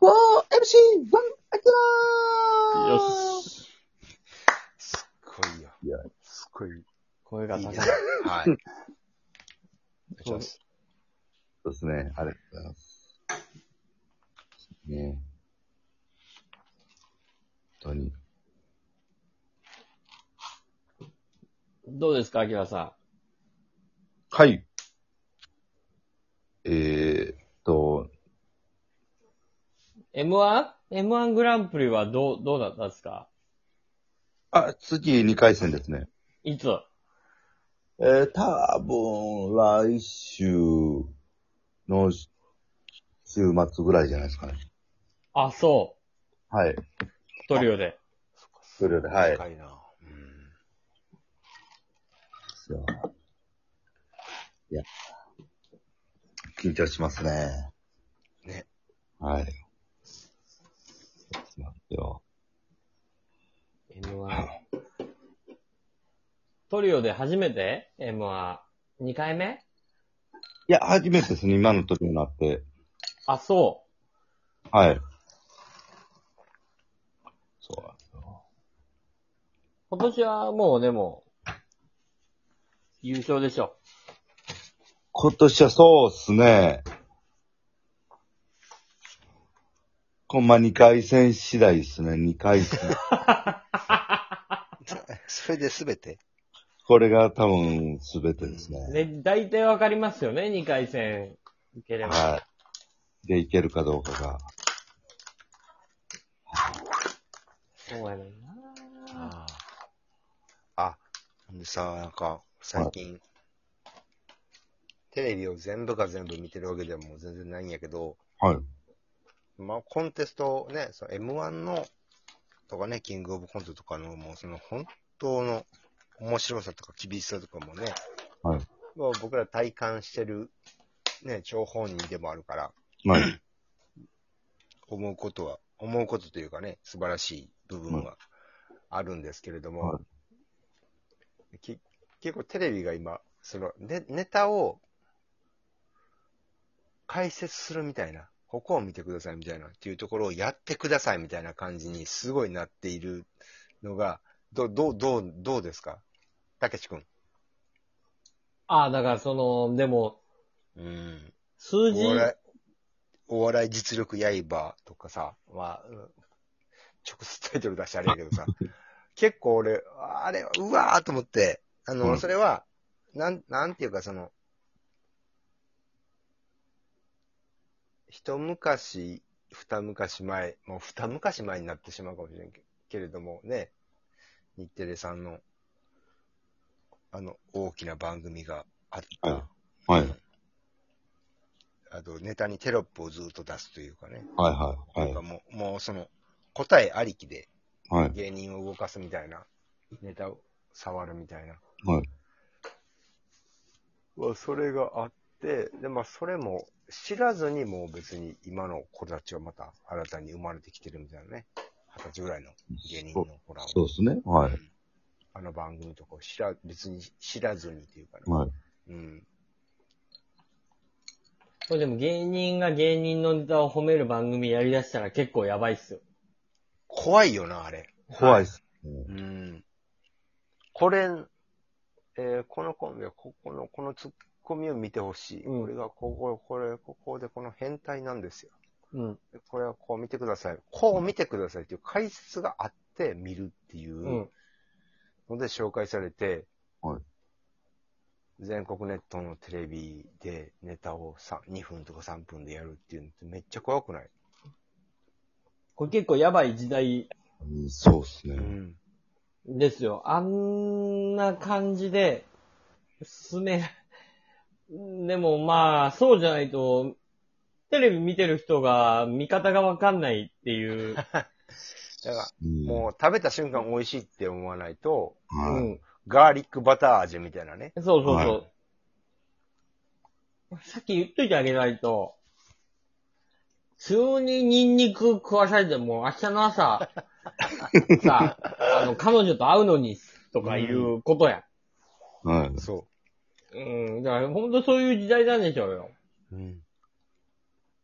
4MC1 アキラーよし。すっごいよ。いや、すっごい。声が高いいいね。。はい。お願いします。そうですね。ありがとうございます。ね本当に。どうですか、アキラさはい。M1?M1 グランプリはどう、どうだったんですか？あ、次2回戦ですね。いつ？えー、ぶん、来週の週末ぐらいじゃないですかね。あ、そうはい。トリオで。トリオで、はい。近いな。そういや、緊張しますね。ね。はい。しますよ。M1。トリオで初めて ?M1。2回目？いや、初めてですね、今の時になって。あ、そはい。そうなんですよ。う。今年はもうでも、優勝でしょ。今年はそうっすね。ほんま2回戦次第ですね、2回戦。それで全て？これが多分全てですね。で、大体わかりますよね、2回戦いければ。はい。で、いけるかどうかが。そうやねんなああ。あ、ほんでさ、なんか、最近、テレビを全部が全部見てるわけではもう全然ないんやけど、はい。まあ、コンテストね、その M1 の、とかね、キングオブコントとかの、もうその本当の面白さとか厳しさとかもね、はい。僕ら体感してる、ね、張本人でもあるから、はい。思うことは、思うことというかね、素晴らしい部分はあるんですけれども、はき結構テレビが今、そのネネタを解説するみたいな、ここを見てくださいみたいなっていうところをやってくださいみたいな感じにすごいなっているのが、ど、どう、どう、どうですか？たけし君。あ、だからその、でも、うん。数字、お笑い、お笑い実力刃とかさ、まあ、うん直接タイトル出してあれやけどさ、結構俺、あれ、うわーと思って、あの、うんそれは、なん、なんていうかその、一昔、二昔前、もう二昔前になってしまうかもしれんけけれどもね、日テレさんの、あの、大きな番組があった。はいはい。あと、ネタにテロップをずっと出すというかね。はいはい。はなんかもう、もうその、答えありきでい。はい。芸人を動かすみたいな、ネタを触るみたいな。はい。まあ、それがあって、で、まあ、それも知らずにもう別に今の子たちはまた新たに生まれてきてるみたいなね。二十歳ぐらいの芸人の子らをそうですね。はい。あの番組とかを知ら、別に知らずにっていうかね。はい。うん。これでも芸人が芸人のネタを褒める番組やりだしたら結構やばいっすよ。怖いよな、あれ。怖いっす。うん。これ、えーこのコンビは、ここの、このツッコミを見てほしい。うんこれが、ここ、これ、ここでこの変態なんですよ。うん。でこれはこう見てください。こう見てくださいっていう解説があって見るっていううんので紹介されて、はい全国ネットのテレビでネタをさ2分とか3分でやるっていうのってめっちゃ怖くない、これ結構やばい時代うんそうっすね。うん、ですよ。あんな感じで、進め、でもまあ、そうじゃないと、テレビ見てる人が見方がわかんないっていう。だから、うんもう食べた瞬間美味しいって思わないと、うはい。ん。ガーリックバター味みたいなね。そうそうそう。はさっき言っといてあげないと、急にニンニク食わされても明日の朝、さ、あの、彼女と会うのに、とかいうことや。はい。そうん。だから本当そういう時代なんでしょうよ。う。うん。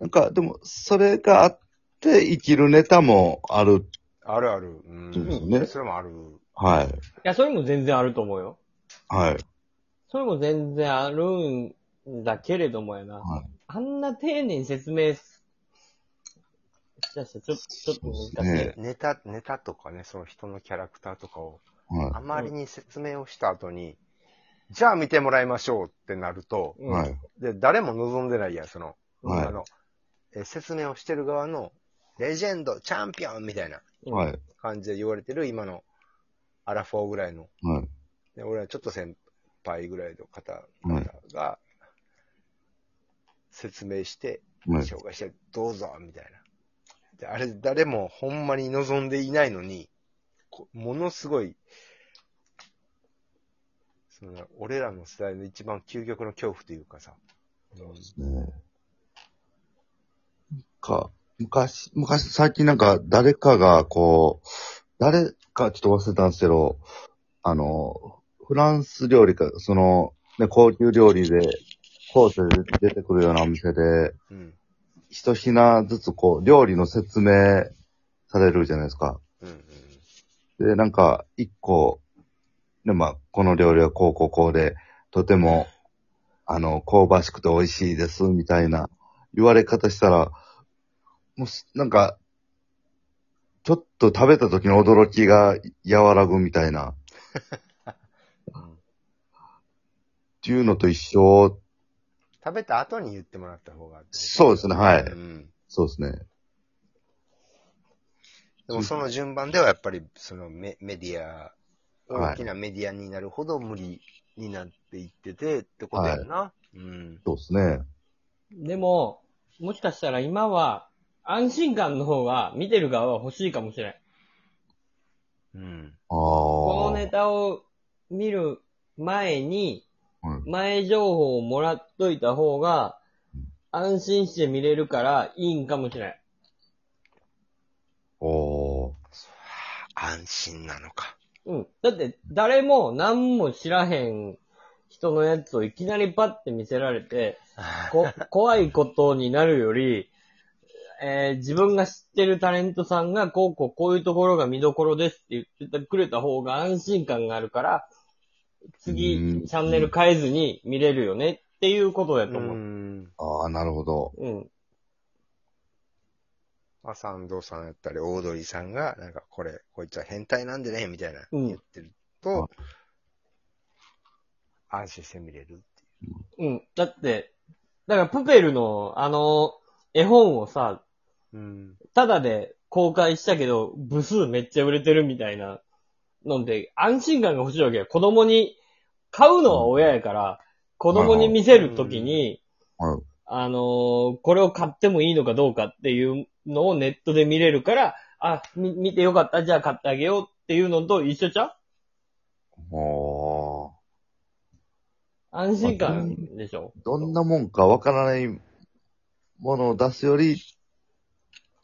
なんか、でも、それがあっって生きるネタもある。あるある。うん。そうですねそれもある。はい。いや、それも全然あると思うよ。はい。それも全然あるんだけれどもやな。はい。あんな丁寧に説明しだしたらちょっと、ちょっと難しねネタ、ネタとかね、その人のキャラクターとかを、はあまりに説明をした後に、じゃあ見てもらいましょうってなると、はい。で、誰も望んでないやん、その、はいあの、え説明をしてる側の、レジェンド、チャンピオンみたいな。感じで言われてる今のアラフォーぐらいの、はい。で俺はちょっと先輩ぐらいの方が、説明して、はい。紹介して、どうぞ、みたいな。で、あれ、誰もほんまに望んでいないのに、こものすごい、その、俺らの世代の一番究極の恐怖というかさ、うんねか、昔、昔、最近なんか誰かがこう、誰かちょっと忘れたんですけど、あの、フランス料理か、その、ね、高級料理で、コースで出てくるようなお店で、うん。一品ずつこう、料理の説明されるじゃないですか。うん。うん。で、なんか、一個、で、まあ、この料理はこうこうこうで、とても、あの、香ばしくて美味しいです、みたいな言われ方したら、もうす、なんか、ちょっと食べた時の驚きが和らぐみたいな、っていうのと一緒、食べた後に言ってもらった方が。そうですね、はい。うん。そうですね。でもその順番ではやっぱり、そのメメディア、はい大きなメディアになるほど無理になっていっててってことやな。うん。そうですね。でも、もしかしたら今は、安心感の方が見てる側は欲しいかもしれない。うん。ああ。このネタを見る前に、はい前情報をもらっといた方が、安心して見れるからいいんかもしれない。おー。安心なのか。うん。だって、誰も何も知らへん人のやつをいきなりパッて見せられて、こ怖いことになるより、えー自分が知ってるタレントさんが、こうこうこういうところが見どころですって言ってくれた方が安心感があるから、次、うんチャンネル変えずに見れるよねっていうことだうと思う。ん。ああ、なるほど。うん。まあ、三藤さんやったり、オードリーさんが、なんか、これ、こいつは変態なんでね、みたいな、うん言ってると、安心して見れるっていう。うん。だって、だからプペルのあの、絵本をさ、うん。ただで公開したけど、部数めっちゃ売れてるみたいなので、安心感が欲しいわけよ。子供に、買うのは親やから、子供に見せるときに、はい。あのーこれを買ってもいいのかどうかっていうのをネットで見れるから、あ、み、見てよかった、じゃあ買ってあげようっていうのと一緒ちゃう？おー。安心感でしょ？どんなもんかわからないものを出すより、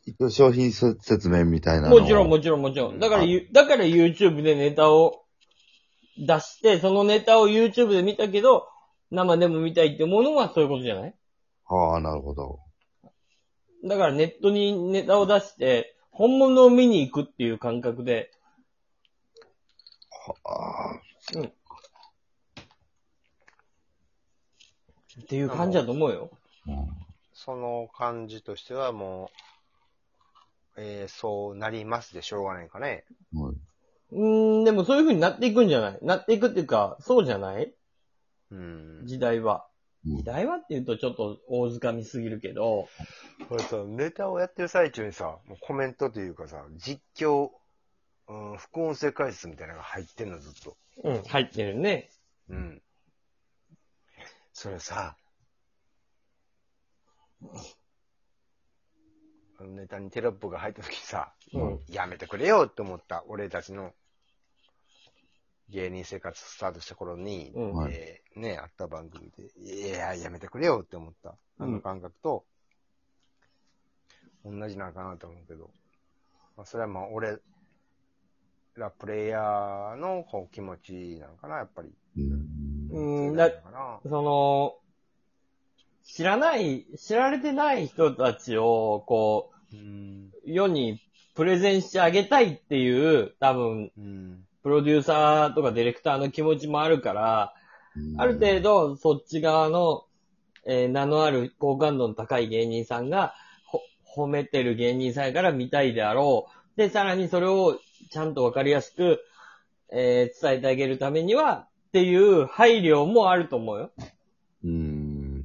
一応商品せ説明みたいな。もちろん、もちろん、もちろん。だから、ゆだから YouTube でネタを出して、そのネタを YouTube で見たけど、生でも見たいってものはそういうことじゃない？はあ、なるほど。だからネットにネタを出して、本物を見に行くっていう感覚で、はあ。っていう感じだと思うよ。うんその感じとしてはもう、えー、そうなりますでしょうがないかね。はい。うーん、でもそういう風になっていくんじゃない？なっていくっていうか、そうじゃない？うん。時代は。うん時代はって言うとちょっと大掴みすぎるけど、これさ、ネタをやってる最中にさ、もうコメントというかさ、実況、うん、副音声解説みたいなのが入ってんの、ずっと。うん、入ってるね。うん。それさ、あのネタにテロップが入った時さ、うん。やめてくれよって思った、俺たちの芸人生活スタートした頃に、うんはいえーね、あった番組で、いや、やめてくれよって思った、あの感覚と、同じなんかなと思うけど、まあ、それはまあ、俺らプレイヤーのこう気持ちなのかな、やっぱり。うん。うん、だかなその、知らない、知られてない人たちを、こう、うん。世にプレゼンしてあげたいっていう、多分、うん。プロデューサーとかディレクターの気持ちもあるから、ある程度、そっち側の、えー名のある好感度の高い芸人さんが、ほ、褒めてる芸人さんやから見たいであろう。で、さらにそれをちゃんとわかりやすく、えー伝えてあげるためには、っていう配慮もあると思うよ。うん。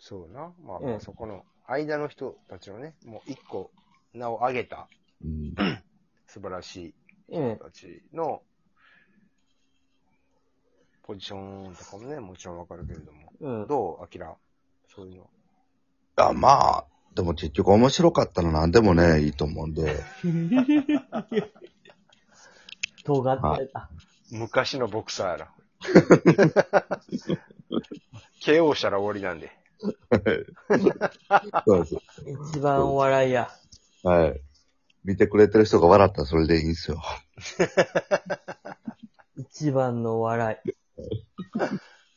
そうな。まあ、うんまあそこの間の人たちのね、もう一個名を挙げたうん。素晴らしいうん人。たちのポジションとかもね、もちろんわかるけれども。うん。どうアキラ？そういうの。あ、まあ、でも結局面白かったら何でもね、いいと思うんで。尖ってた。昔のボクサーやら。KO したら終わりなんで。そうです。一番お笑いや。はい。見てくれてる人が笑ったらそれでいいんですよ。一番のお笑い。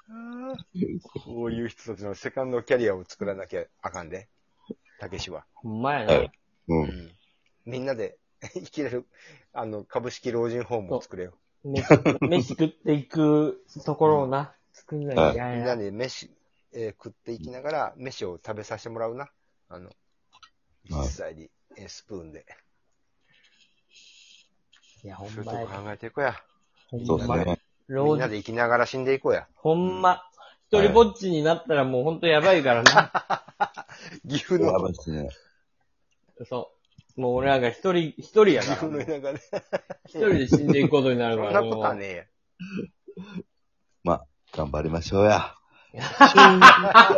こういう人たちのセカンドキャリアを作らなきゃあかんで。たけしは。ほんまやなはい。う。うんん。みんなで 生きれる、あの、株式老人ホームを作れよ。飯飯食っていくところをな、作んなきゃいけないな。みんなで飯、えー食っていきながら、飯を食べさせてもらうな。あの、実際に、えースプーンで。いや、ほそういんまや。うとこ考えていこうや。ほん。そうですね。みんなで生きながら死んでいこうや。ほんま。一人ぼっちになったらもうほんとやばいからな。岐阜のやばい、ですね。そう。もう俺らが一人、一人や岐阜から。の田舎で。一人で死んでいくことになるそんから。なことはねえや。まあ、頑張りましょうや